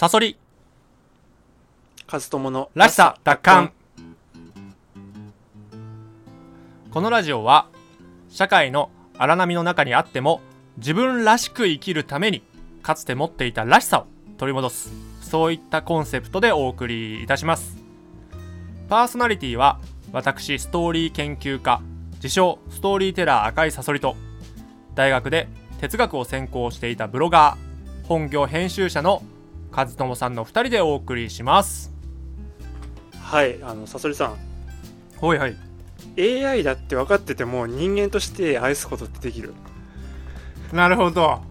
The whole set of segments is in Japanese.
サソリ。カズトモのらしさ奪還このラジオは社会の荒波の中にあっても自分らしく生きるためにかつて持っていたらしさを取り戻すそういったコンセプトでお送りいたします。パーソナリティは私ストーリー研究家自称ストーリーテラー赤いサソリと大学で哲学を専攻していたブロガー本業編集者の和友さんの2人でお送りします。はいあのサソリさん。はいはい。AI だって分かってても人間として愛すことってできる。なるほど。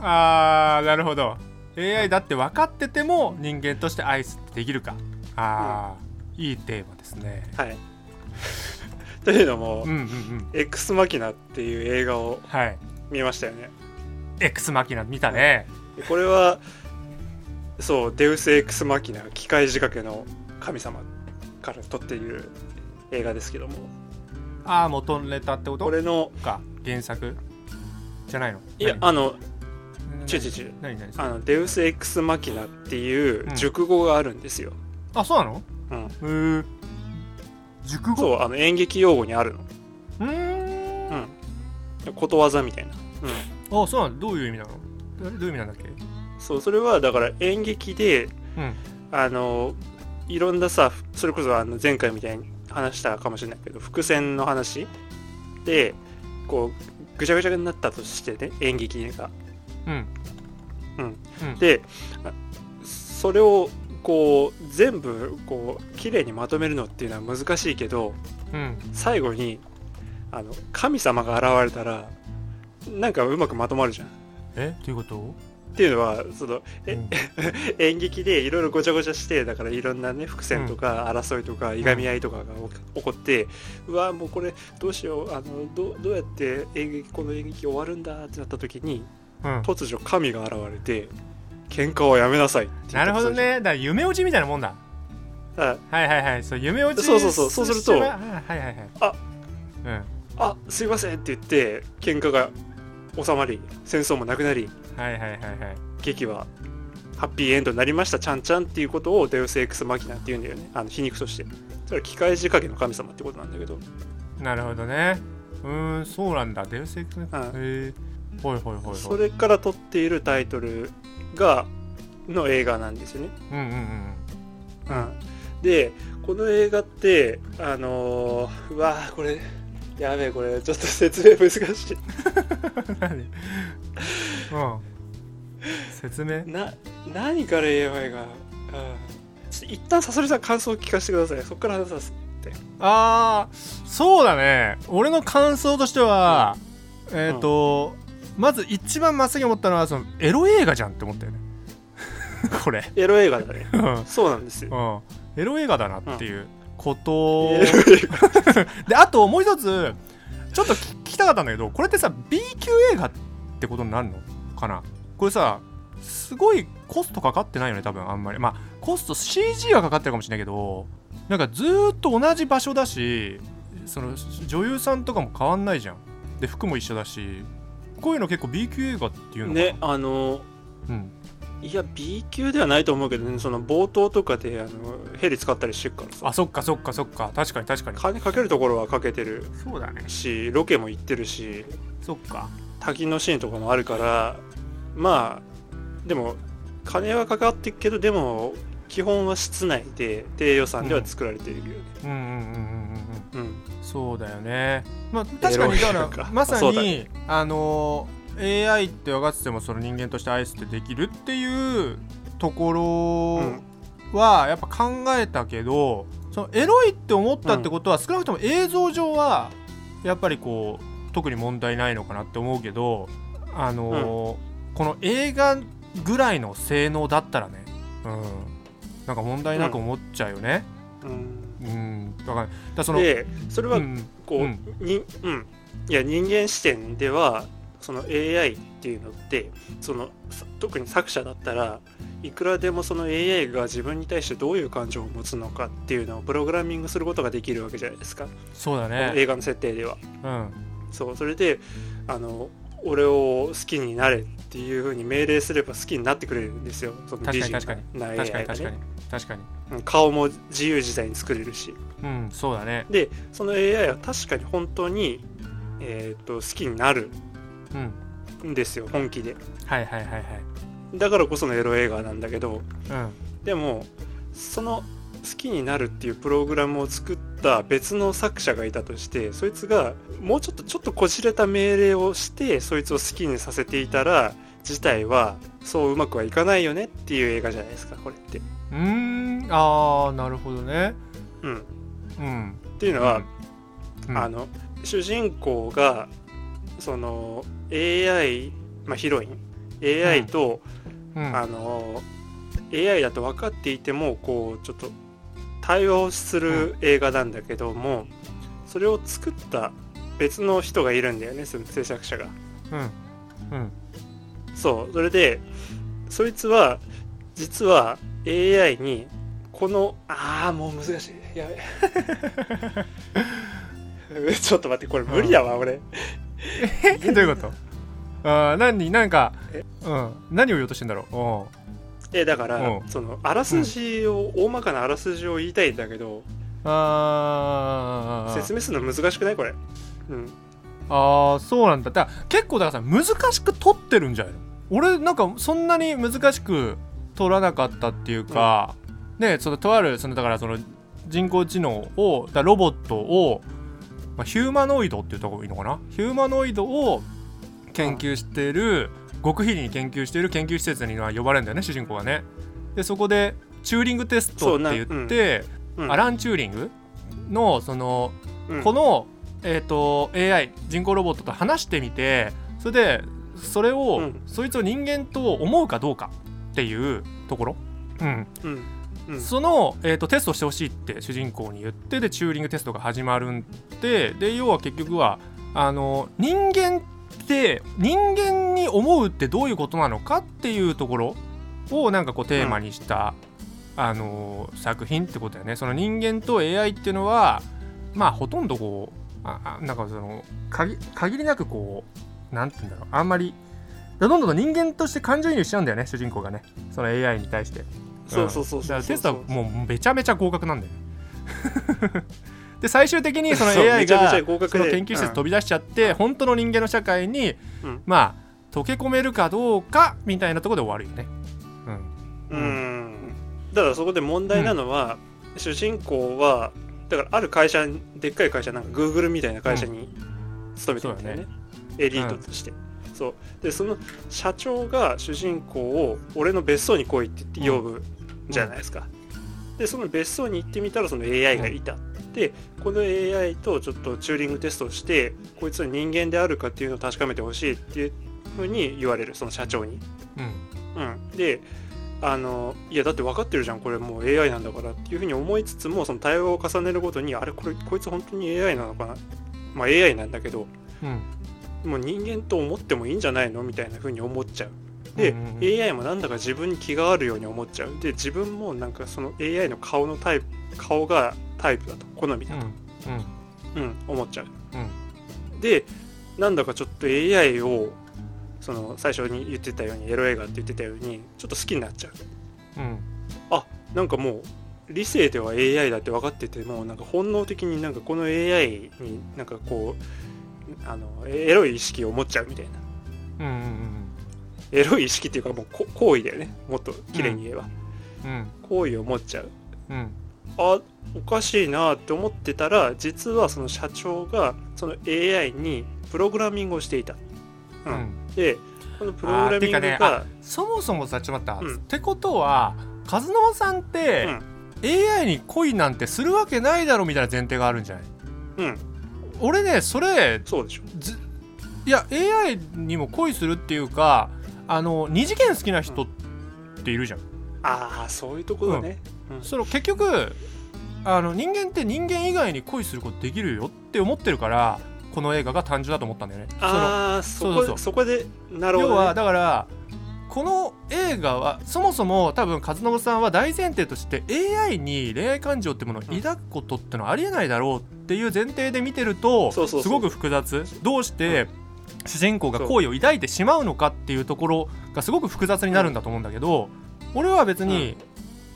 あーなるほど。AI だって分かってても人間として愛すってできるか。あー、いいテーマですね。はい。というのも、うんうんうん。エクスマキナっていう映画をはい。見ましたよね。X マキナ見たね。でこれはそうデウス・エクスマキナ機械仕掛けの神様から撮っている映画ですけども。ああ元ネタってこと？これのか原作？じゃないの？いや何？あの何？違う違う違う何何？あのデウス・エクスマキナっていううん。熟語があるんですよ、あそうなの？うん、へえ熟語？そうあの演劇用語にあるの。うーん。ことわざみたいな、うん、あそうなの？どういう意味なの？どどういう意味なんだっけ？そうそれはだから演劇でうん。あのいろんなさそれこそあの前回みたいに話したかもしれないけど伏線の話でこうぐちゃぐちゃになったとしてね演劇が。うん。うん。うん。であそれをこう全部こう綺麗にまとめるのっていうのは難しいけどうん。最後にあの神様が現れたらなんかうまくまとまるじゃん。え？どういうこと？っていうのはそのえ、うん。演劇でいろいろごちゃごちゃしてだからいろんなね伏線とか争いとかいがみ合いとかが起起こって、うわもうこれどうしようあのどどうやって演劇この演劇終わるんだってなった時にうん。突如神が現れて喧嘩をやめなさいなるほどね。だから夢落ちみたいなもんだ。はいはいはい。そう夢落ちそうそうそう。そうするとはいはいはい。あ。うん。あすいませんって言って喧嘩が収まり戦争もなくなりはいはいはいはい。劇はハッピーエンドになりました。ちゃんちゃんっていうことをデウス・エクス・マキナって言うんだよね。あの皮肉として。それは機械仕掛けの神様ってことなんだけど。なるほどね。うーんそうなんだ。デウスエクスへえほいほいほいほい。それから取っているタイトルがの映画なんですよね、うんうんうん。うん、でこの映画ってあのーうわーこれやべえこれちょっと説明難しい。何？うん。説明？な何から言えばいいかな、うん、ちょっと一旦サソリさん感想を聞かせてください。そこから話させて。あーそうだね。俺の感想としては、えっ、と、まず一番真っ先に思ったのはそのエロ映画じゃんって思ったよね。これ。エロ映画だね。うん。そうなんですよ。エロ映画だなっていうこと、であともう一つちょっと聞聞きたかったんだけどこれってさ B 級映画ってことになるのかな？これさすごいコストかかってないよね多分あんまり。まあコスト CG はかかってるかもしれないけどなんかずーっと同じ場所だしその女優さんとかも変わんないじゃん。で服も一緒だしこういうの結構 B 級映画っていうのかな？ねあのうんいや B 級ではないと思うけどねその冒頭とかであのヘリ使ったりしてるからさ。あそっかそっかそっか。確かに確かに。金かけるところはかけてるそうだね。しロケも行ってるしそっか。滝のシーンとかもあるからまあでも金はかかってるけどでも基本は室内で低予算では作られているよね。うんうんうんうんうんうんうん、そうだよね。まあ確かにだから まさにあのー AI って分かっててもその人間として愛すってできるっていうところはやっぱ考えたけどそのエロいって思ったってことは少なくとも映像上はやっぱりこう特に問題ないのかなって思うけどあのーこの映画ぐらいの性能だったらねうん。なんか問題なく思っちゃうよね。うん。うん、だからそのでそれはうん。こう、うん。にうん。いや人間視点ではその AI っていうのってそのさ特に作者だったらいくらでもその AI が自分に対してどういう感情を持つのかっていうのをプログラミングすることができるわけじゃないですか、そうだね。映画の設定では。うん。そうそれであの俺を好きになれっていうふうに命令すれば好きになってくれるんですよ。その美人確かに確かに。な確か AI がに確かに。ね確かに。うん顔も自由自在に作れるし。うんそうだね。でその AI は確かに本当に、えー、と好きになるうん。んですよ本気で。はいはいはいはい。だからこそのエロ映画なんだけどうん。でもその好きになるっていうプログラムを作った別の作者がいたとしてそいつがもうちょっとちょっとこじれた命令をしてそいつを好きにさせていたら自体はそううまくはいかないよねっていう映画じゃないですかこれって。うーん。ああなるほどね。うん、うん。っていうのは、うん。あの主人公がその AI、まあ、ヒロイン。AI と、うん。あの AI だと分かっていてもこうちょっと対話をする映画なんだけども、それを作った別の人がいるんだよねその制作者が。うん。うん。そう。それでそいつは実は AI にこのああもう難しい。やべ。ちょっと待ってこれ無理だわ、俺え？どういうこと？あー何？なんかえうん。何を言おうとしてんだろう？おえだからう。んそのあらすじを、大まかなあらすじを言いたいんだけどあー。説明するの難しくない？これ。うん。あーそうなんだ。だ結構だからさ難しく撮ってるんじゃないの？俺なんかそんなに難しく撮らなかったっていうか、ねそのとあるそのだからその人工知能をだロボットを、まあ、ヒューマノイドって言った方がいいのかな？ヒューマノイドを研究している極秘裏に研究している研究施設には呼ばれるんだよね主人公がね。でそこでチューリングテストって言って、うん。アラン・チューリングのそのうん。この、えー、と AI 人工ロボットと話してみてそれでそれを、うん。そいつを人間と思うかどうかっていうところ、うんうんうんその、えー、とテストしてほしいって主人公に言ってでチューリングテストが始まるんでで要は結局はあの人間って人間に思うってどういうことなのかっていうところをなんかこうテーマにした、あの作品ってことだよね。その人間と AI っていうのはまあほとんどこうああなんかその限限りなくこうなんて言うんだろうあんまりどんどんどん人間として感情移入しちゃうんだよね主人公がねその AI に対して。そうそうそうだそう。テストはもうめちゃめちゃ合格なんだよね。で最終的にその AI がその研究施設飛び出しちゃって、本当の人間の社会に、うん。まあ溶け込めるかどうかみたいなところで終わるよね。うん。うん。だからそこで問題なのは、主人公はだからある会社でっかい会社なんか Google みたいな会社に勤めてるんだよね,、エリートとして、そう。でその社長が主人公を俺の別荘に来いって言って呼ぶじゃないですか、でその別荘に行ってみたらその AI がいた、でこの AI とちょっとチューリングテストをしてこいつは人間であるかっていうのを確かめてほしいっていうふうに言われるその社長に。うん。うん、であのいやだって分かってるじゃんこれもう AI なんだからっていうふうに思いつつもその対話を重ねるごとにあれこれこいつ本当に AI なのかな。まあ AI なんだけど。うん。もう人間と思ってもいいんじゃないのみたいなふうに思っちゃうで、うんうんうん。AI もなんだか自分に気があるように思っちゃう。で自分もなんかその AI の顔のタイプ顔がタイプだと好みだと、うんうん。思っちゃう。うん。でなんだかちょっと AI をその最初に言ってたようにエロ映画って言ってたようにちょっと好きになっちゃう。うん。なんかもう理性では AI だって分かっててもなんか本能的になんかこの AI になんかこうあのエロい意識を持っちゃうみたいな。うんうんエロい意識っていうかもうこ行為だよね。もっと綺麗に言えば、うん。行為を持っちゃう。うん。あおかしいなって思ってたら実はその社長がその AI にプログラミングをしていた、ううん。んでこのプログラミングが、そもそもさちょっと待った、うん。ってことは和直さんって、AI に恋なんてするわけないだろみたいな前提があるんじゃない？うん。俺ねそれそうでしょ。ずいや AI にも恋するっていうかあの二次元好きな人っているじゃん、ああそういうとこだね、その結局あの人間って人間以外に恋することできるよって思ってるからこの映画が単純だと思ったんだよね。ああそこそうそうそこでなるほど、ね、はだからこの映画はそもそも多分和信さんは大前提として AI に恋愛感情ってものを抱くことってのはありえないだろうっていう前提で見てるとすごく複雑。どうして主人公が好意を抱いてしまうのかっていうところがすごく複雑になるんだと思うんだけど、俺は別に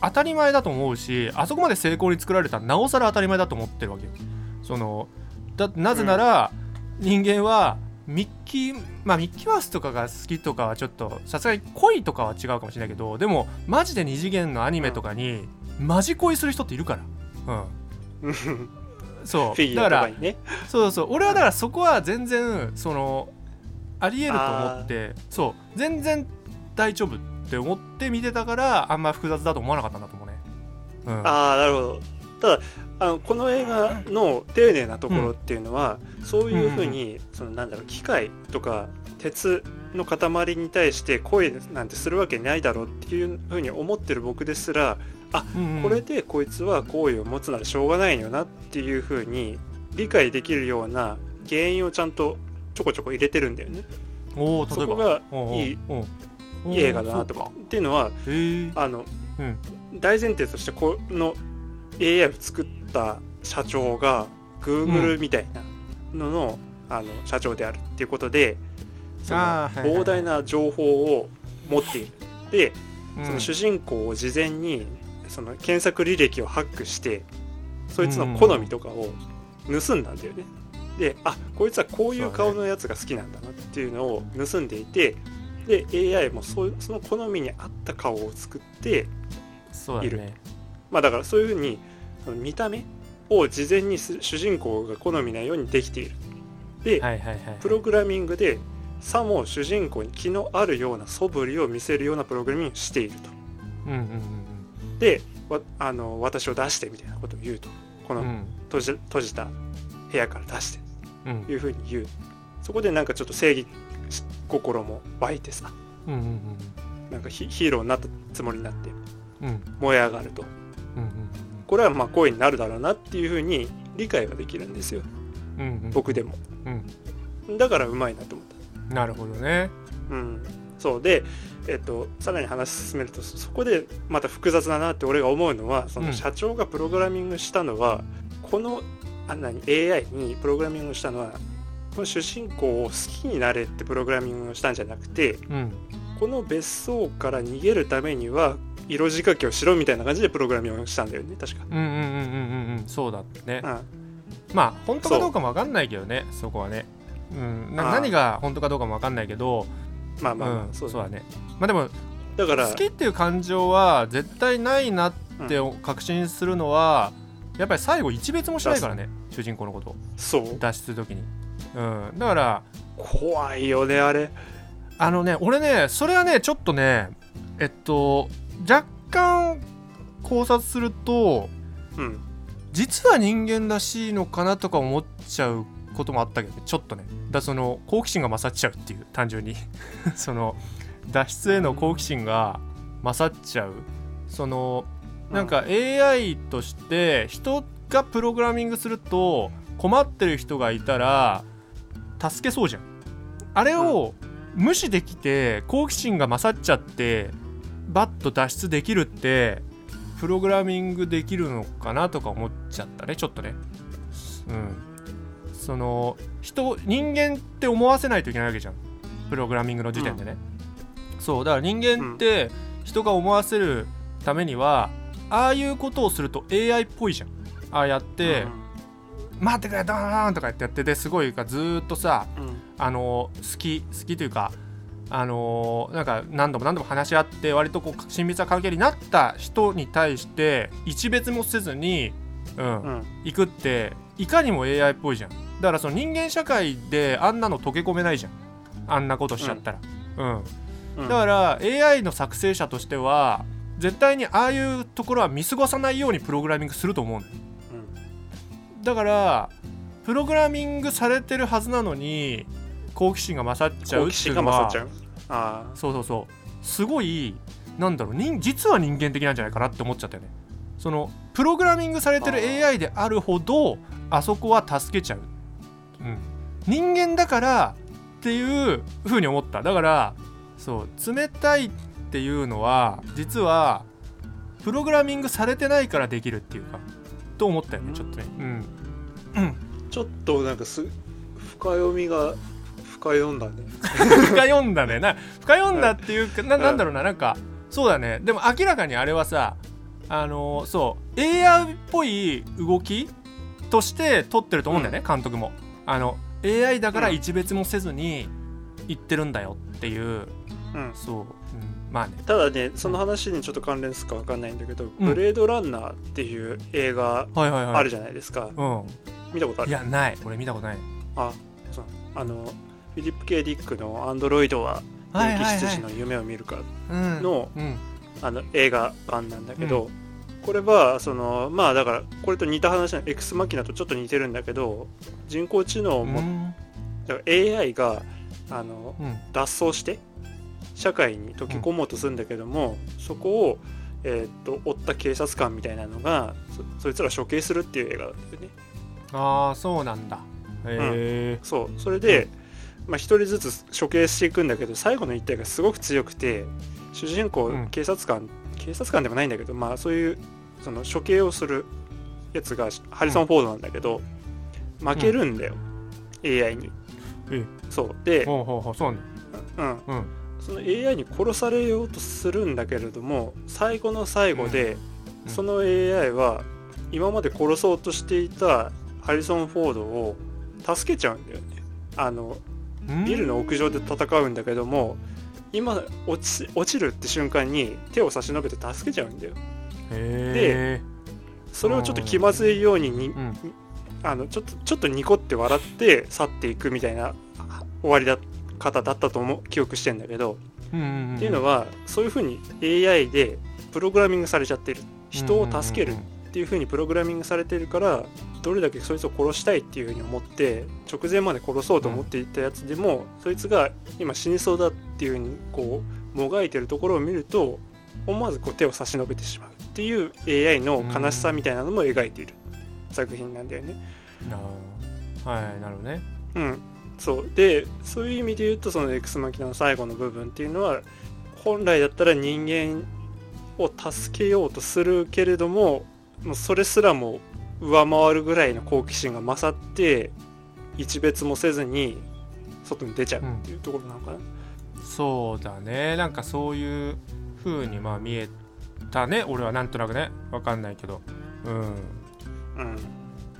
当たり前だと思うしあそこまで成功に作られたらなおさら当たり前だと思ってるわけよ。そのだなぜなら、人間はミッキーまあミッキーマウスとかが好きとかはちょっとさすがに恋とかは違うかもしれないけどでもマジで二次元のアニメとかにマジ恋する人っているから。うん。そう。だからねそうそう。俺はだからそこは全然そのありえると思ってそう。全然大丈夫って思って見てたからあんま複雑だと思わなかったんだと思うね。うん。ああなるほど。ただあのこの映画の丁寧なところっていうのは、そういうふうに、そのなんだろう機械とか鉄の塊に対して恋なんてするわけないだろうっていうふうに思ってる僕ですらうんうん。これでこいつは好意を持つならしょうがないよなっていうふうに理解できるような原因をちゃんとちょこちょこ入れてるんだよね。おそこがいいいい映画だなとかか。っていうのはあの、うん。大前提としてこの AI を作った社長が Google みたいなのの,、あの社長であるっていうことでその膨大な情報を持っている。でうん。その主人公を事前にその検索履歴をハックしてそいつの好みとかを盗んだんだよね。であこいつはこういう顔のやつが好きなんだなっていうのを盗んでいてで AI もそうその好みに合った顔を作っている。ねまあだからそういうふうにその見た目を事前にす主人公が好みなようにできている。で、はいはいはいプログラミングでさも主人公に気のあるような素振りを見せるようなプログラミングをしていると。うんうんでわあの私を出してみたいなことを言うと。このうんうん。閉じ閉じた部屋から出していうふうに言う。そこでなんかちょっと正義心も湧いてさ。うんうんなんかヒヒーローになったつもりになって。うん。うん燃え上がると。うんうんこれはまあ恋になるだろうなっていうふうに理解はできるんですよ。うんうん。僕でも。うん。だからうまいなと思った。なるほどね。うん。そう。でえっと、さらに話進めるとそこでまた複雑だなって俺が思うのはそうん。の社長がプログラミングしたのは、このあ何？AI にプログラミングしたのはこの主人公を好きになれってプログラミングをしたんじゃなくてうん。この別荘から逃げるためには色仕掛けをしろみたいな感じでプログラミングをしたんだよね確か。うんうんうんうんうんうん。そうだね。うん。まあ本当かどうかも分かんないけどねそこはね。うん。な何が本当かどうかも分かんないけどまあまあまあ、うん。そううだね。まあでもだから好きっていう感情は絶対ないなって確信するのはやっぱり最後一別もしないからね主人公のことを。そう？脱出する時に。うん。だから怖いよねあれ。あのね俺ねそれはねちょっとねえっと若干考察するとうん。実は人間らしいのかなとか思っちゃうこともあったけどねちょっとね。だその好奇心が勝っちゃうっていう単純に。その脱出への好奇心が勝っちゃう。そのなんか AI として人がプログラミングすると困ってる人がいたら助けそうじゃん。あれを無視できて好奇心が勝っちゃってバッと脱出できるってプログラミングできるのかなとか思っちゃったねちょっとね。うん。その人人間って思わせないといけないわけじゃん。プログラミングの時点でね、そうだから人間って人が思わせるためにはああいうことをすると AI っぽいじゃん。ああやって「待ってくれドーン!」とかやってやってですごいかずーっとさうん。うんあの好き好きというかあのなんか何度も何度も話し合って割とこう親密な関係になった人に対して一別もせずに、うんうん。行くっていかにも AI っぽいじゃん。だからその人間社会であんなの溶け込めないじゃん。あんなことしちゃったら、うん。うん。だから AI の作成者としては絶対にああいうところは見過ごさないようにプログラミングすると思うんだよ。だからプログラミングされてるはずなのに好奇心が勝っちゃうっていうのはあそうそうそう。すごいなんだろう人実は人間的なんじゃないかなって思っちゃったよね。そのプログラミングされてる AI であるほどあそこは助けちゃう、うん、人間だからっていう風に思った。だからそう冷たいっていうのは実はプログラミングされてないからできるっていうかと思ったよねちょっとね。うん。あちょっとなんかす深読みが深読んだね。深読んだね。な深読んだっていうかななんだろうななんかそうだね。でも明らかにあれはさあのーそう AR っぽい動きとして撮ってると思うんだよね、監督も。あの AI だからうん。一別もせずに言ってるんだよっていう。うん。そう、うん、まあね。ただねその話にちょっと関連するかわかんないんだけど「うん。ブレードランナー」っていう映画あるじゃないですか、うん。見たことある？いやない。俺見たことない。あそう。あのフィリップ・ケイ・ディックの「アンドロイドは電気羊の夢を見るか」うんのうん。あの映画版なんだけど、これはそのまあだからこれと似た話のエクスマキナとちょっと似てるんだけど人工知能も、うん。だから AI があのうん。脱走して社会に溶け込もうとするんだけども、そこを、えーっと追った警察官みたいなのがそそいつら処刑するっていう映画なんだよね。ああそうなんだ。へえそう。それで、まあ、一人ずつ処刑していくんだけど最後の一体がすごく強くて主人公、うん。警察官警察官でもないんだけどまあそういうその処刑をするやつがハリソン・フォードなんだけど、負けるんだよ、AI に。え。そう。で、ほうほうほうそうね。うん、うんその AI に殺されようとするんだけれども最後の最後で、うん。その AI は今まで殺そうとしていたハリソン・フォードを助けちゃうんだよね。あのビルの屋上で戦うんだけども今落ち落ちるって瞬間に手を差し伸べて助けちゃうんだよ。へえそれをちょっと気まずいようににうん。あのちょっとちょっとニコって笑って去っていくみたいなあ終わりだ方だったと思う記憶してんだけど、うんうんうん。っていうのはそういうふうに AI でプログラミングされちゃってる。人を助けるっていうふうにプログラミングされてるからどれだけそいつを殺したいっていうふうに思って直前まで殺そうと思っていたやつでも、そいつが今死にそうだっていうふうにこうもがいてるところを見ると思わずこう手を差し伸べてしまう。っていう AI の悲しさみたいなのも描いている作品なんだよね。あーはいなるほどね。うん、そう。でそういう意味で言うとそのエクスマキナの最後の部分っていうのは本来だったら人間を助けようとするけれどももうそれすらも上回るぐらいの好奇心が勝って一別もせずに外に出ちゃうっていうところなのかな。そうだね。なんかそういう風にまあ見えたね。俺はなんとなくね。わかんないけど。うん。うん。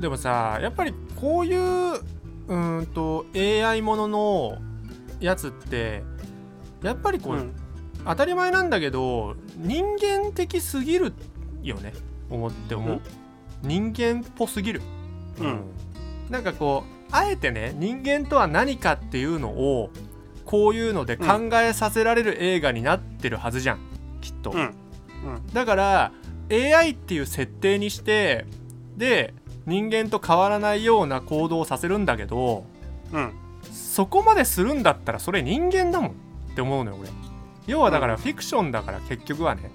でもさやっぱりこういううーんと AI もののやつってやっぱりこう、うん。当たり前なんだけど人間的すぎるよね。思って思う。人間っぽすぎる。うん。なんかこうあえてね人間とは何かっていうのをこういうので考えさせられる映画になってるはずじゃん。きっと、うん。だから AI っていう設定にしてで人間と変わらないような行動をさせるんだけどうん。そこまでするんだったらそれ人間だもんって思うのよ俺。要はだからフィクションだから結局はね。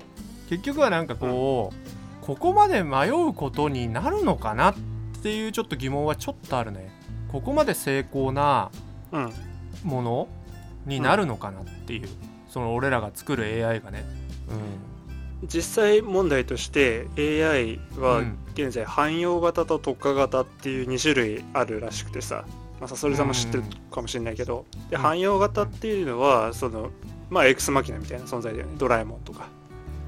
結局はなんかこう、ここまで迷うことになるのかなっていうちょっと疑問はちょっとあるね。ここまで成功なうん。ものになるのかなっていう、その俺らが作る AI がね。実際問題として AI うん、はうん現在汎用型と特化型っていう2種類あるらしくてさ、まあ、さそれさんも知ってるかもしれないけど、でうん。汎用型っていうのはそのまあエクスマキナみたいな存在だよね。ドラえもんとか。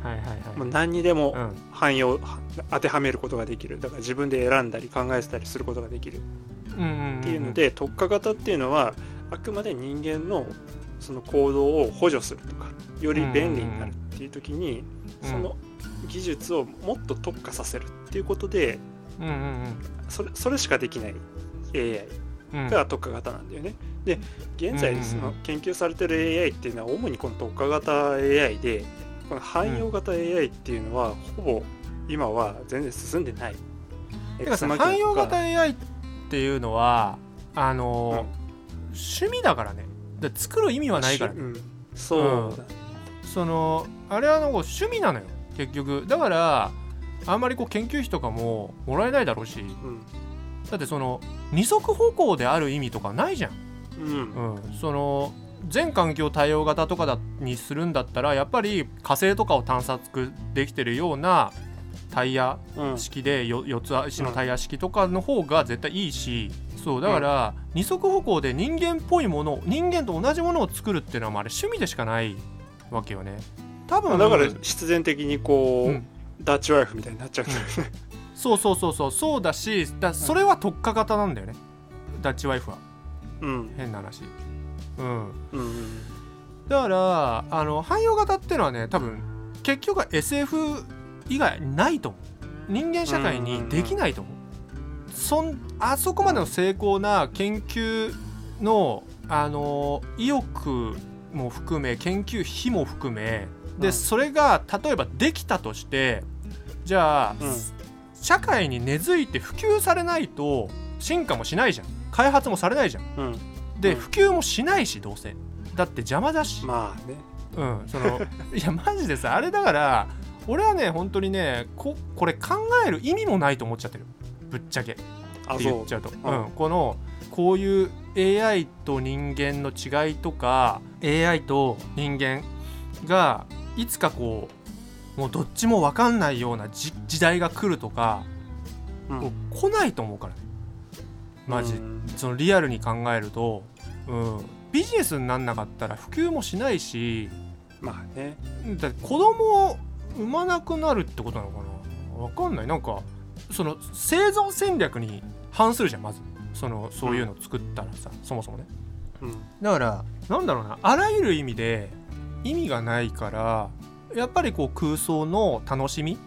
はいはいはい。もう何にでもうん。汎用は当てはめることができる。だから自分で選んだり考えてたりすることができる。うんうんんっていうので、特化型っていうのはあくまで人間のその行動を補助するとかより便利になるっていう時に、うん。その技術をもっと特化させるっていうことでうんうんそれそれしかできない AI うん。うんが特化型なんだよね。で現在その研究されてる AI っていうのは主にこの特化型 AI でこの汎用型 AI っていうのはほぼ今は全然進んでない。てかさ X マキナと汎用型 AI っていうのはあのー趣味だからね。で作る意味はないからね。うん。そうだ、そのあれはなんか趣味なのよ結局。だからあんまりこう研究費とかももらえないだろうし。うん。だってその二足歩行である意味とかないじゃん、うん。うん、その全環境対応型とかだにするんだったらやっぱり火星とかを探索できてるようなタイヤうん。式でよ4つ足のタイヤ式とかの方が絶対いいし。そうだから二足歩行で人間っぽいもの人間と同じものを作るっていうのはまああれ趣味でしかないわけよね多分。まあだから必然的にこう、うん。ダッチワイフみたいになっちゃうんだよねそうそうそうそう。そうだしだそれは特化型なんだよね。ダッチワイフは。うん。変な話。うん。うんだからあの汎用型っていうのはね多分結局は SF 以外ないと思う。人間社会にできないと思う。そんあそこまでの精巧な研究のあの意欲も含め研究費も含めで、うん。それが例えばできたとしてじゃあ、うん。社会に根付いて普及されないと進化もしないじゃん。開発もされないじゃん。うん。で、うん。普及もしないしどうせ。だって邪魔だし、まあね。うんその いやマジでさあれだから俺はね本当にねここれ考える意味もないと思っちゃってる。ぶっちゃけ。って言っちゃうと、ううんん、このこういう AI と人間の違いとか AI と人間がいつかこうもうどっちも分かんないようなじ時代が来るとか、うん。来ないと思うからね。マジ、うん。そのリアルに考えると、うん、ビジネスになんなかったら普及もしないしまあね。だって子供を産まなくなるってことなのかな。わかんない。なんかその生存戦略に反するじゃんまず。そのそういうの作ったらさ、そもそもね。うん。だからなんだろうな。あらゆる意味で意味がないからやっぱりこう空想の楽しみ、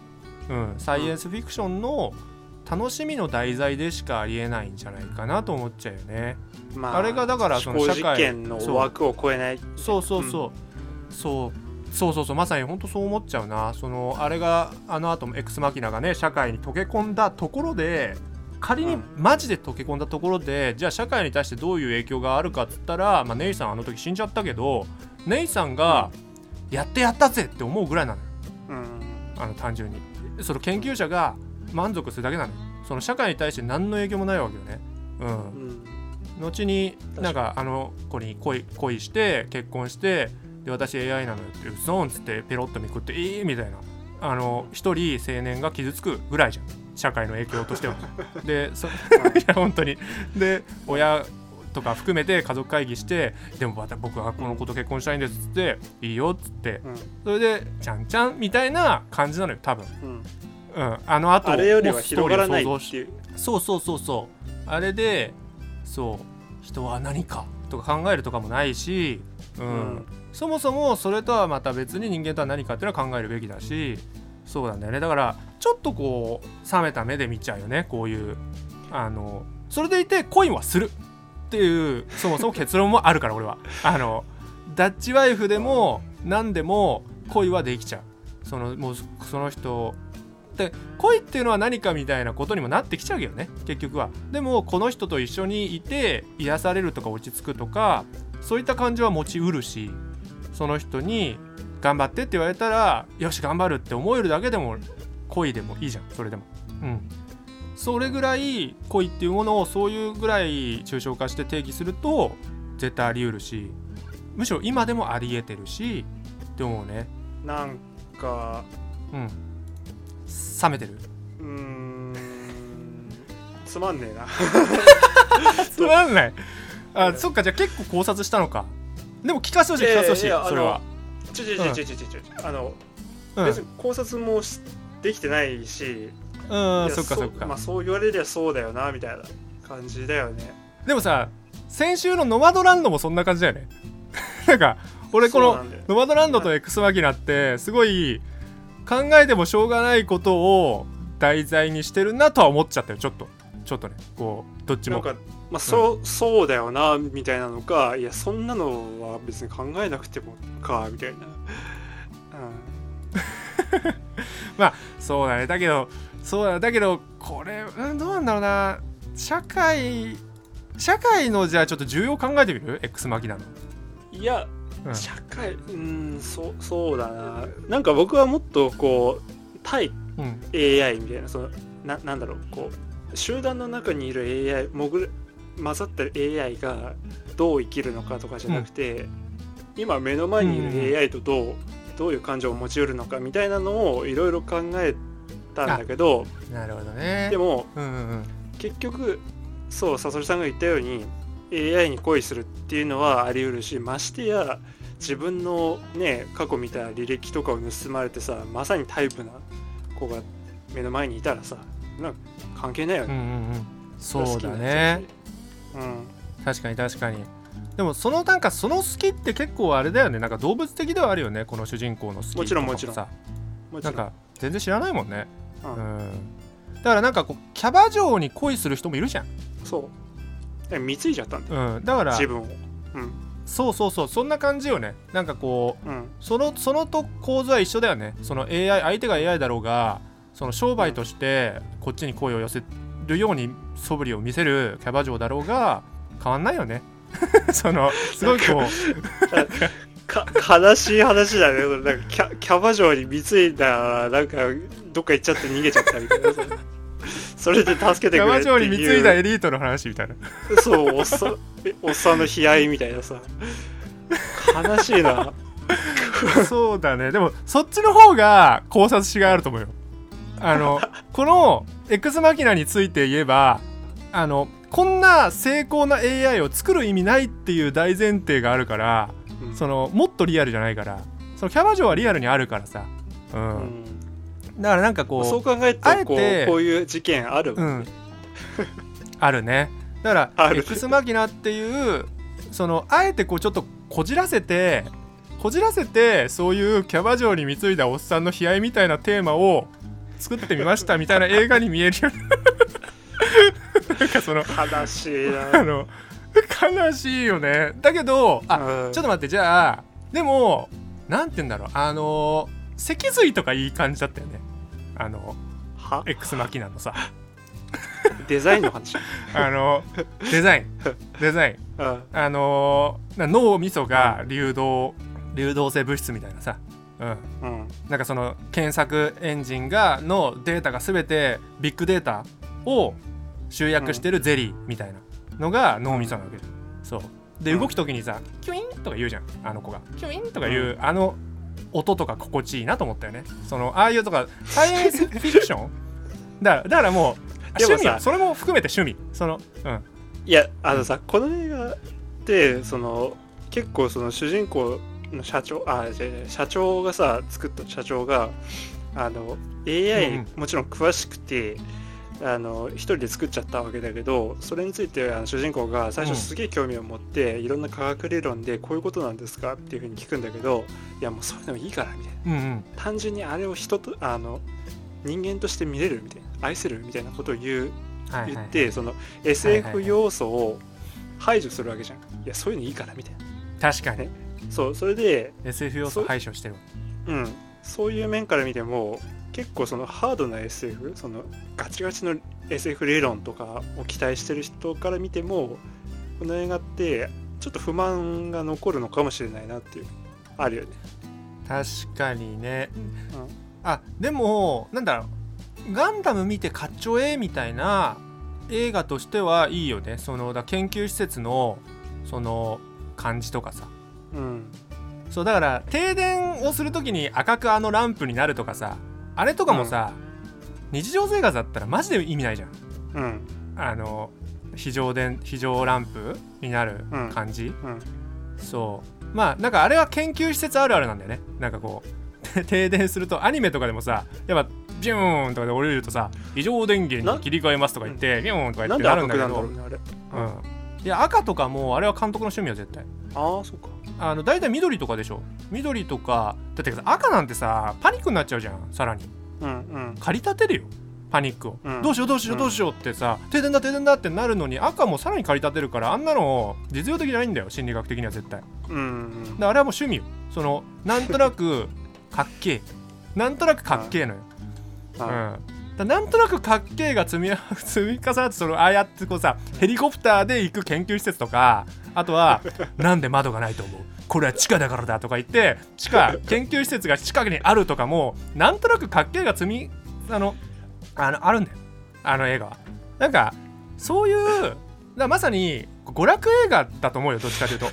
うん、サイエンスフィクションの楽しみの題材でしかありえないんじゃないかなと思っちゃうよね。まあれがだからその社会の枠を超えないそうそうそう、そう。そうそうそう。まさに本当そう思っちゃうな。そのあれがあの後もエクスマキナがね社会に溶け込んだところで仮にうん。マジで溶け込んだところで、じゃあ社会に対してどういう影響があるかっつったら、まあ、ネイさんあの時死んじゃったけどネイさんがやってやったぜって思うぐらいなのよ。うん。あの単純に。その研究者が満足するだけなのよ。その社会に対して何の影響もないわけよね。うん。うん。後になんかあの子に恋恋して結婚してで私 AI なのよって「うそん」っつってペロッとめくって「いい?」みたいな。あの一人青年が傷つくぐらいじゃん。社会の影響としては。でそ いや本当に。で親とか含めて家族会議してでもまた僕はこの子と結婚したいんですっつっていいよっつってうん。それでちゃんちゃんみたいな感じなのよ多分。うん。うん。あの後あれよりは広がらないっていう。そうそうそうそう。あれでそう人は何かとか考えるとかもないし、うん。うん。そもそもそれとはまた別に人間とは何かっていうのは考えるべきだしそうなんだよね。だからちょっとこう冷めた目で見ちゃうよねこういう。あのそれでいて恋はするっていうそもそも結論もあるから俺は。あのダッチワイフでも何でも恋はできちゃう。そのもうその人。で恋っていうのは何かみたいなことにもなってきちゃうけどね。結局は。でもこの人と一緒にいて癒されるとか落ち着くとかそういった感じは持ちうるしその人に頑張ってって言われたらよし頑張るって思えるだけでも恋でもいいじゃん。それでも。うん。それぐらい恋っていうものをそういうぐらい抽象化して定義すると絶対あり得るしむしろ今でもあり得てるしって思うね。なんかうん。冷めてる。うーん。つまんねえな。つまんない。あそっかじゃあ結構考察したのか。でも聞かせてほしい聞かせてほしいそれは。ちょちょちょちょちょちょちょあのうん。別に考察もしできてないしうんそっかそっか、まあそう言われりゃそうだよなみたいな感じだよね。でもさ先週のノマドランドもそんな感じだよね。なんか俺このノマドランドとエクスマキナってすごい考えてもしょうがないことを題材にしてるなとは思っちゃったよちょっと。ちょっとねこうどっちも。なんかまあそう、そうだよなみたいなのかいやそんなのは別に考えなくてもかみたいな、そうだね。だけどそうだだけどこれ、うん、どうなんだろうな。社会社会のじゃあちょっと重要考えてみる？X マキナの、うん、いやうん。社会うんそうそうだな。なんか僕はもっとこう対うん、AI みたいなそのななんだろう。こう集団の中にいる AI 潜る混ざったる AI がどう生きるのかとかじゃなくて、今目の前にいる AI とどう、どういう感情を持ちうるのかみたいなのをいろいろ考えたんだけどなるほどね。でもうんうんうん。結局そうサソリさんが言ったように AI に恋するっていうのはあり得るしましてや自分のね過去見た履歴とかを盗まれてさまさにタイプな子が目の前にいたらさなんか関係ないよね、うんうんうん。そうだね。うん。確かに確かに。でもそのなんかその好きって結構あれだよね。なんか動物的ではあるよね。この主人公の好きもちろんもちろん。さもちろん。なんか全然知らないもんねううん。んだからなんかこうキャバ嬢に恋する人もいるじゃん。そう。で貢いじゃったんだよ。うん。だから自分を。うん。そうそうそう。そんな感じよね。なんかこううん。そのそのと構図は一緒だよね。その AI 相手が AI だろうがその商売としてこっちに声を寄せるように素振りを見せるキャバ嬢だろうが変わんないよね。そのすごいこう か悲しい話だね。なんかキャキャバ嬢に貢いだなんかどっか行っちゃって逃げちゃったみたいな。さそれで助けてくれキャバ嬢に貢いだエリートの話みたいな。そうおっさんえおっさんの悲哀みたいなさ。悲しいな。そうだね。でもそっちの方が考察しがいあると思うよ。あの この X マキナについて言えばあのこんな精巧な AI を作る意味ないっていう大前提があるからうん。そのもっとリアルじゃないから。そのキャバ嬢はリアルにあるからさ、うん。うん。だからなんかこうそう考えるとあえてこうこういう事件あるもうん。ん、あるね。だからある。X マキナっていうそのあえてこうちょっとこじらせてこじらせてそういうキャバ嬢に貢いだおっさんの悲哀みたいなテーマを作ってみましたみたいな映画に見えるよ なんかその悲しいな。あの悲しいよね。だけどあうん。ちょっと待ってじゃあでもなんて言うんだろう。あの脊髄とかいい感じだったよね。あのは？X マキナのさ。デザインの話？あのデザイン。デザイン。うん。あの脳みそが流動流動性物質みたいなさ、うん、うん。なんかその検索エンジンがのデータが全てビッグデータを集約してるゼリーみたいなのが脳みそなわけ。そう。でうん。動く時にさキュインとか言うじゃんあの子が。キュインとか言う、あの音とか心地いいなと思ったよね。そのああいうとかサイエンス フィクション？だだからもう趣味よ。それも含めて趣味。そのうん。いやあのさこの映画ってその結構その主人公の社長あ社長がさ作った社長があの AI、うん。もちろん詳しくてあの一人で作っちゃったわけだけどそれについてあの主人公が最うん。初すげえ興味を持って、いろんな科学理論でこういうことなんですか？っていうふうに聞くんだけどいやもうそういうのいいからみたいな。うんうん。単純にあれを人とあの人間として見れるみたいな愛せるみたいなことを言うはいはい言って、その SF 要素を排除するわけじゃん。いやそういうのいいからみたいな。確かに。そうそれで SF 要素排除してるうん。そういう面から見ても結構そのハードな SF そのガチガチの SF 理論とかを期待してる人から見てもこの映画ってちょっと不満が残るのかもしれないなっていうあるよね。確かにね、うん。あでもなんだろう。ガンダム見てかっちょええみたいな映画としてはいいよね。そのだ研究施設のその感じとかさ。うん。そうだから停電をする時に赤くあのランプになるとかさあれとかもさ、日常生活だったらマジで意味ないじゃん。うん。あの非常電非常ランプになるうん感じ、うん。そう。まあなんかあれは研究施設あるあるなんだよね。なんかこう 停電するとアニメとかでもさやっぱビューンとかで降りるとさ異常電源に切り替えますとか言ってビューンとか言ってなるんだけど。ろうん。いや赤とかもあれは監督の趣味よ絶対。ああそっかあの大体緑とかでしょ。緑とかだってさ赤なんてさパニックになっちゃうじゃんさらに。うんうん。駆り立てるよパニックを、うん。どうしようどうしよううん。どうしようってさ、停電だ停電だってなるのに赤もさらに駆り立てるからあんなの実用的じゃないんだよ心理学的には絶対。うんうん。であれはもう趣味よ。そのなんとなく かっけえ。なんとなくかっけえのよ、うん、あだなんとなくかっけえが積み 積み重なってそのああやってこうさヘリコプターで行く研究施設とかあとはなんで窓がないと思う？これは地下だからだとか言って地下研究施設が近くにあるとかもなんとなくかっけえが積みあのあのあるんだよ。あの映画は。なんかそういうだまさに娯楽映画だと思うよどっちかというと。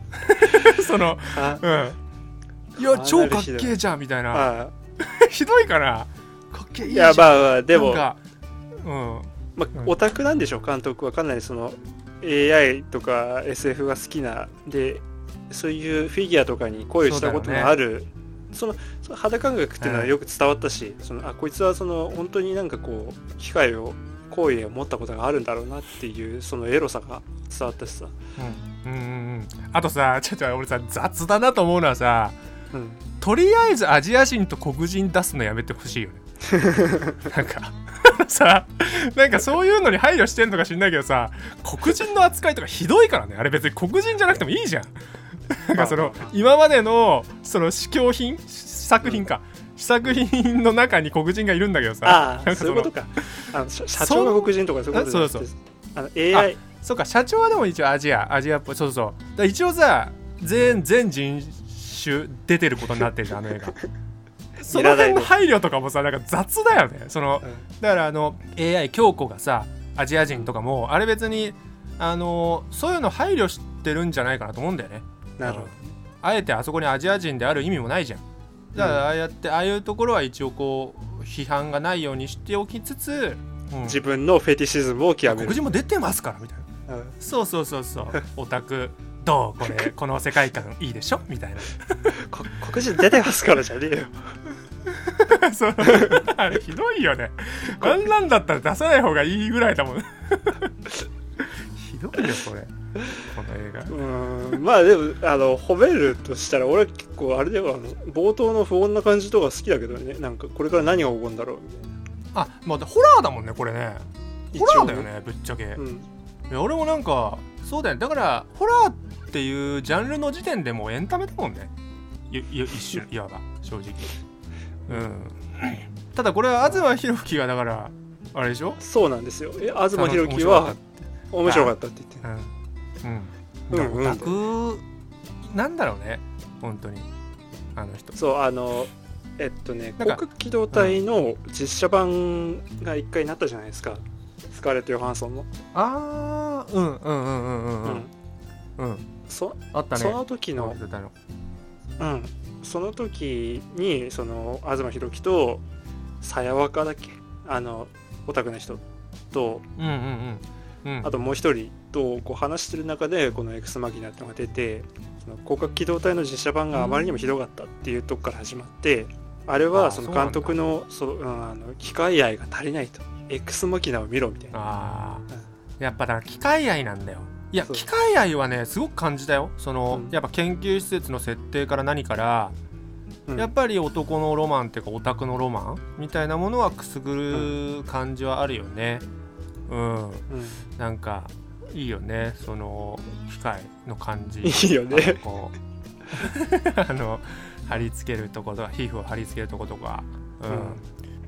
そのあうん。いや超かっけえじゃんみたいな。あ ひどいかなかっけけいいじゃん。いやまあまあでもうん。まあうん。オタクなんでしょ監督。はかなりその AI とか SF が好きなでそういうフィギュアとかに恋をしたことのある。そ,、のその肌感覚っていうのはよく伝わったし、そのあこいつはその本当になんかこう機械を好意を持ったことがあるんだろうなっていうそのエロさが伝わったしさ、うん。うんうんうん。あとさちょっと俺さ雑だなと思うのはさうん、とりあえずアジア人と黒人出すのやめてほしいよね。なんか。さ なんかそういうのに配慮してんのか知んないけどさ黒人の扱いとかひどいからね。あれ別に黒人じゃなくてもいいじゃん。なんかその今までのその試供品？試作品か。試作品の中に黒人がいるんだけどさ。ああそういうことか。あの社社長が黒人とかそういうことそうそう。あの AI そうか社長はでも一応アジアアジアっぽい。そうそう。だ一応さ全全人種出てることになってるじゃんあの映画その辺の配慮とかもさなんか雑だよね。そのだからあの AI 京子がさアジア人とかもあれ別にあのそういうの配慮してるんじゃないかなと思うんだよね。なるほど。あえてあそこにアジア人である意味もないじゃん。だからああやってああいうところは一応こう批判がないようにしておきつつ、うん。自分のフェティシズムを極める。黒人も出てますからみたいな。うん。そうそうそうそう。オタクどうこれ この世界観いいでしょ？みたいこ黒人出てますからじゃねえよ。な そう。あれひどいよね。あん。なんだったら出さない方がいいぐらいだもん。ひどいよこれ。この映画。うん。まあでもあの褒めるとしたら俺は結構あれではあの冒頭の不穏な感じとか好きだけどね。なんかこれから何が起こるんだろうみたいな。あまあホラーだもんねこれね。ホラーだよねぶっちゃけ、うん。いや俺もなんかそうだよね。だからホラーっていうジャンルの時点でもうエンタメだもんね。一種いわば正直。うん。ただこれは東博樹がだからあれでしょ？そうなんですよ。え東面博樹は面白かったって。言って。うん。うんうん。うん。オタクなんだろうね。本当に。あの人。そうあのえっとねなんか航空機動隊の実写版が一回なったじゃないですか。スカーレット・ヨハンソンの、ああうんうんうんうんうん。うん。うんそあったね。その時のそうん、その時にその東博樹とさやわかだっけ？あのオタクの人とうんうんうん。うん。あともう一人とこう話してる中でこのエクスマギナってのが出てその広角機動隊の実写版があまりにもひどかったっていうとこから始まってあれあはあその監督のそう、うん、あの機械愛が足りないと。エクスマキナを見ろみたいな。やっぱだから機械愛なんだよいや機械愛はねすごく感じたよ。その、うん。やっぱ研究施設の設定から何から、うん。やっぱり男のロマンっていうかオタクのロマンみたいなものはくすぐる感じはあるよね。うん。うん。なんかいいよね。その機械の感じ。いいよね。こう。あの貼り付けるとことか皮膚を貼り付けるとことか。うん、うん。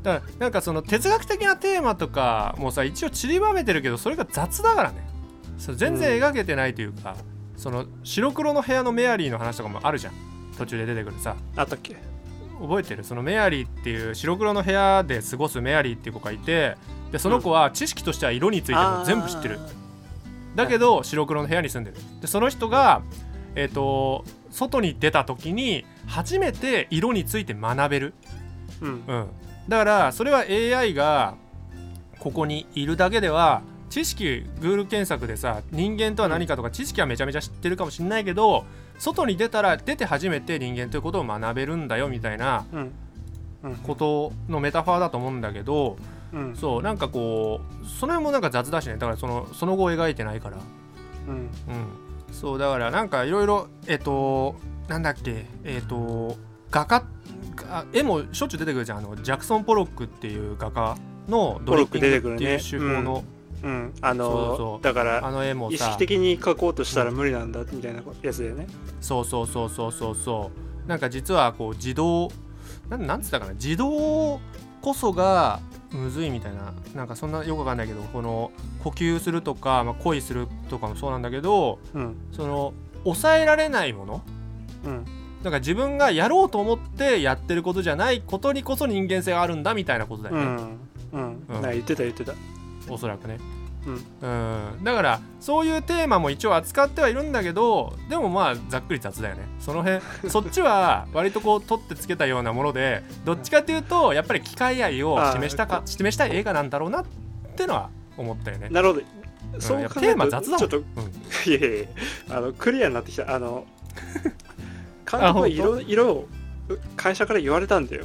だからなんかその哲学的なテーマとかもさ一応散りばめてるけどそれが雑だからねそう全然描けてないというか、その白黒の部屋のメアリーの話とかもあるじゃん。途中で出てくるさ。あったっけ？覚えてる？そのメアリーっていう白黒の部屋で過ごすメアリーっていう子がいてでその子は知識としては色についても全部知ってる、だけど白黒の部屋に住んでる。でその人がえっ、と外に出た時に初めて色について学べる、うん。うん、だからそれは AI がここにいるだけでは知識 Google 検索でさ人間とは何かとか知識はめちゃめちゃ知ってるかもしれないけど外に出たら出て初めて人間ということを学べるんだよみたいなことのメタファーだと思うんだけどうん。そうなんかこうその辺もなんか雑だしね。だからそのその後描いてないから。うん。うん。そうだからなんかいろいろえっ、となんだっけえっ、と画家が絵もしょっちゅう出てくるじゃん。あのジャクソン・ポロックっていう画家のドリッピングっていうポロック出て手くるね。法の、うん。あのだからあの絵もさ。意識的に描こうとしたら無理なんだみたいなやつだよね。そうそうそうそうそうそう。なんか実はこう自動なんなんつったかな。自動こそがむずいみたいな。なんかそんなよくわかんないけどこの呼吸するとか、まあ、恋するとかもそうなんだけどうん。その抑えられないもの。うん。だから自分がやろうと思ってやってることじゃないことにこそ人間性があるんだみたいなことだよね、うん。うん。うん。なんか言ってた言ってたおそらくね。うん。うん、だからそういうテーマも一応扱ってはいるんだけどでもまあざっくり雑だよね。その辺 そっちは割とこう取ってつけたようなものでどっちかっていうとやっぱり機械愛を示したかあ示したい映画なんだろうなってのは思ったよね。なるほど。そう考えるとテーマ雑だもん。ちょっとうん。いやいやあのクリアになってきた。あの 監督は色色を会社から言われたんだよ。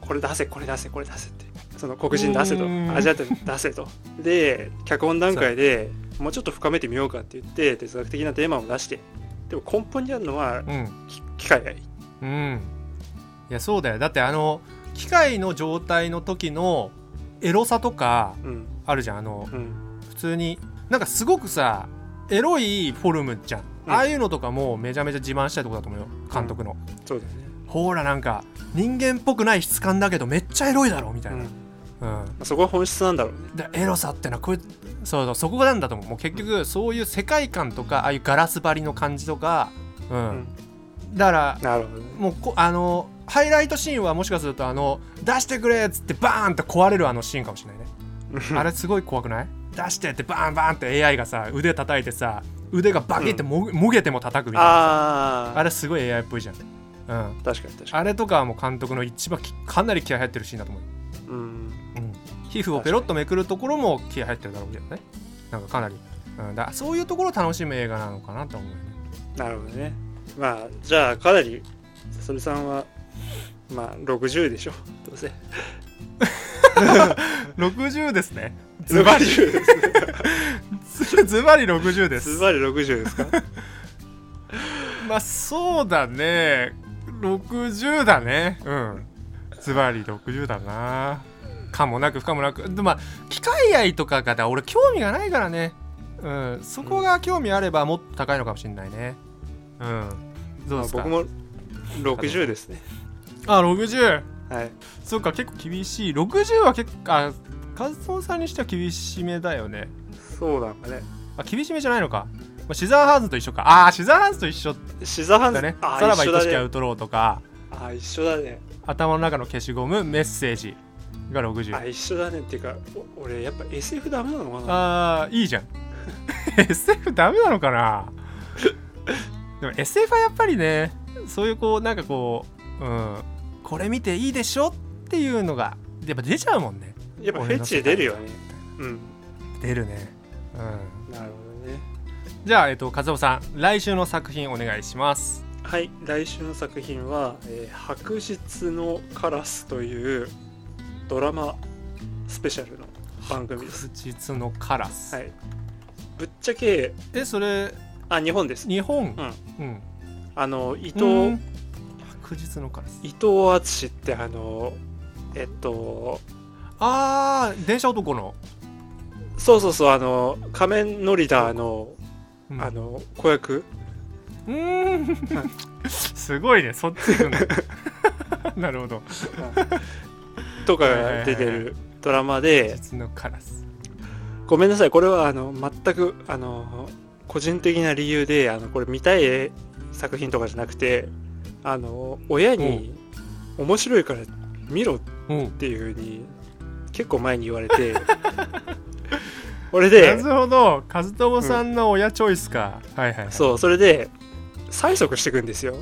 これ出せこれ出せこれ出せってその黒人出せとアジア人出せと。で脚本段階でもうちょっと深めてみようかって言って哲学的なテーマを出して。でも根本にあるのはうん。き機械愛うん。いやそうだよ。だってあの機械の状態の時のエロさとかうん。あるじゃんあのうん。普通に。なんかすごくさエロいフォルムじゃん、うん。ああいうのとかもめちゃめちゃ自慢したいとこだと思うよ。監督の、そうだよね。ほらなんか人間っぽくない質感だけどめっちゃエロいだろみたいな、うん。うんそこは本質なんだろうね。でエロさってのはこれそうそうそこなんだと思う。もう結局そういう世界観とかああいうガラス張りの感じとか、うん。うん。だからなるほどね。もうこあのハイライトシーンはもしかするとあの出してくれっつってバーンって壊れるあのシーンかもしれないね。あれすごい怖くない？出してってバーンバーンって AI がさ腕叩いてさ腕がバキっても,、もげても叩くみたいなあああれすごい AI っぽいじゃん、うん、確かに確かあれとかはもう監督の一番きかなり気合入ってるシーンだと思ううん、皮膚をペロッとめくるところも気合入ってるだろうけどね。なんかかなり、うん、だそういうところを楽しむ映画なのかなと思うなるほどね。まあじゃあかなりさそりさんはまあ60でしょ。どうせ。60ですね。ズバリ。60です ズバリ60です。ズバリ60ですか？まあそうだね。60だね。うん。ズバリ60だなかもなく不可もなく。でまあ機械愛とかが俺興味がないからね。うん。そこが興味あればもっと高いのかもしれないね。うん。どうですか、僕も60ですね。あ60はい。そっか結構厳しい。60は結構あカズトンさんにしては厳しめだよね。そうなんかね。あ厳しめじゃないのか、まあ、シザーハンズと一緒か。ああシザーハンズと一緒。シザーハンズ？だね。あさらば愛しきアウトローとか。あ一緒だね。頭の中の消しゴムメッセージが60あ一緒だねっていうかお俺やっぱ SF ダメなのかな？あーいいじゃん。SF ダメなのかな？でも SF はやっぱりねそういうこうなんかこう、うん、これ見ていいでしょっていうのがやっぱ出ちゃうもんね。やっぱフェチ出るよね。うん。出るね。うん。なるほどね。じゃあ、えっと、和夫さん来週の作品お願いします。はい来週の作品は「えー白日のカラス」というドラマスペシャルの番組です。不実のカラス、はい。ぶっちゃけえそれあ日本です。日本？うん。うん。あの伊伊藤白日のカラス。伊藤淳ってあのえっとあー電車男の、そうそうそうあの仮面ノリダーのうん。あの子役。うーん。すごいねそっち行くんだ なるほどとかが出てるドラマで。実のカラス。ごめんなさいこれはあの全くあの個人的な理由であのこれ見たい作品とかじゃなくてあの親に面白いから見ろっうんていうふうに結構前に言われて 俺でなるほど。和友さんの親チョイスか、はいはいはい。そうそれで催促していくんですよ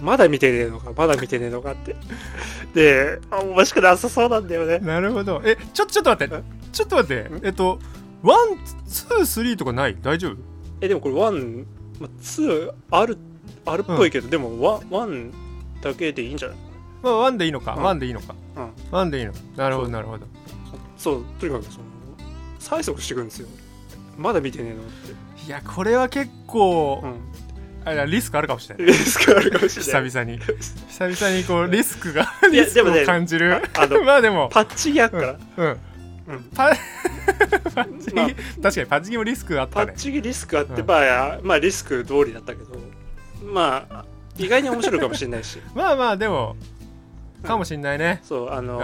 まだ見てねえのかまだ見てねえのかって。であ面白くなさそうなんだよね。なるほど。えちょちょっと待って。え？ちょっと待って。ん？えっと one two three とかない？大丈夫？えでもこれ1、まあ、2あるあるっぽいけど、でも 1, 1だけでいいんじゃない？まあ one でいいのか、うん。 one でいいのか。うん。 one でいいのなるほどなるほど。そうとにかくその催促してくるんですよ。まだ見てねえのって、いやこれは結構、うん、あいやリスクあるかもしれない。リスクあるかもしれない。久々に。久々にこうリスクがリスクでもねを感じる。ああの まあでも。パッチギあっから、うん。うん。パ パッチギ、まあ。確かにパッチギもリスクがあったね。パッチギリスクあって、うん。まあまあリスク通りだったけどまあ意外に面白いかもしれないし。まあまあでもかもしんないね。そうあの、うん。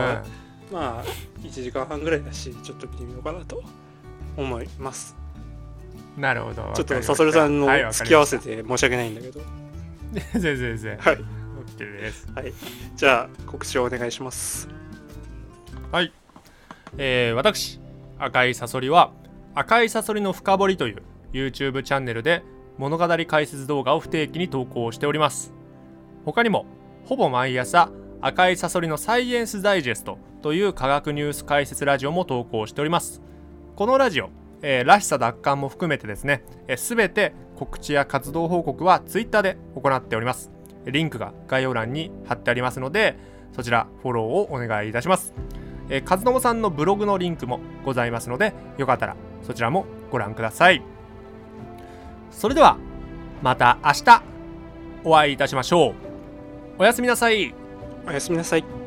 まあ1時間半ぐらいだしちょっと見てみようかなと思いますなるほど。ちょっとわかりました。サソルさんの付き合わせて申し訳ないんだけど。全然全然。はい。OK です。じゃあ告知をお願いします。はい、えー私赤いサソリは、赤いサソリの深掘りという YouTube チャンネルで物語解説動画を不定期に投稿しております。他にもほぼ毎朝赤いサソリのサイエンスダイジェストという科学ニュース解説ラジオも投稿しております。このラジオ、えー、らしさ奪還も含めてですねすべ、えー、て告知や活動報告は Twitter で行っております。リンクが概要欄に貼ってありますのでそちらフォローをお願いいたします。えー、和友さんのブログのリンクもございますのでよかったらそちらもご覧ください。それではまた明日お会いいたしましょう。おやすみなさい。おやすみなさい。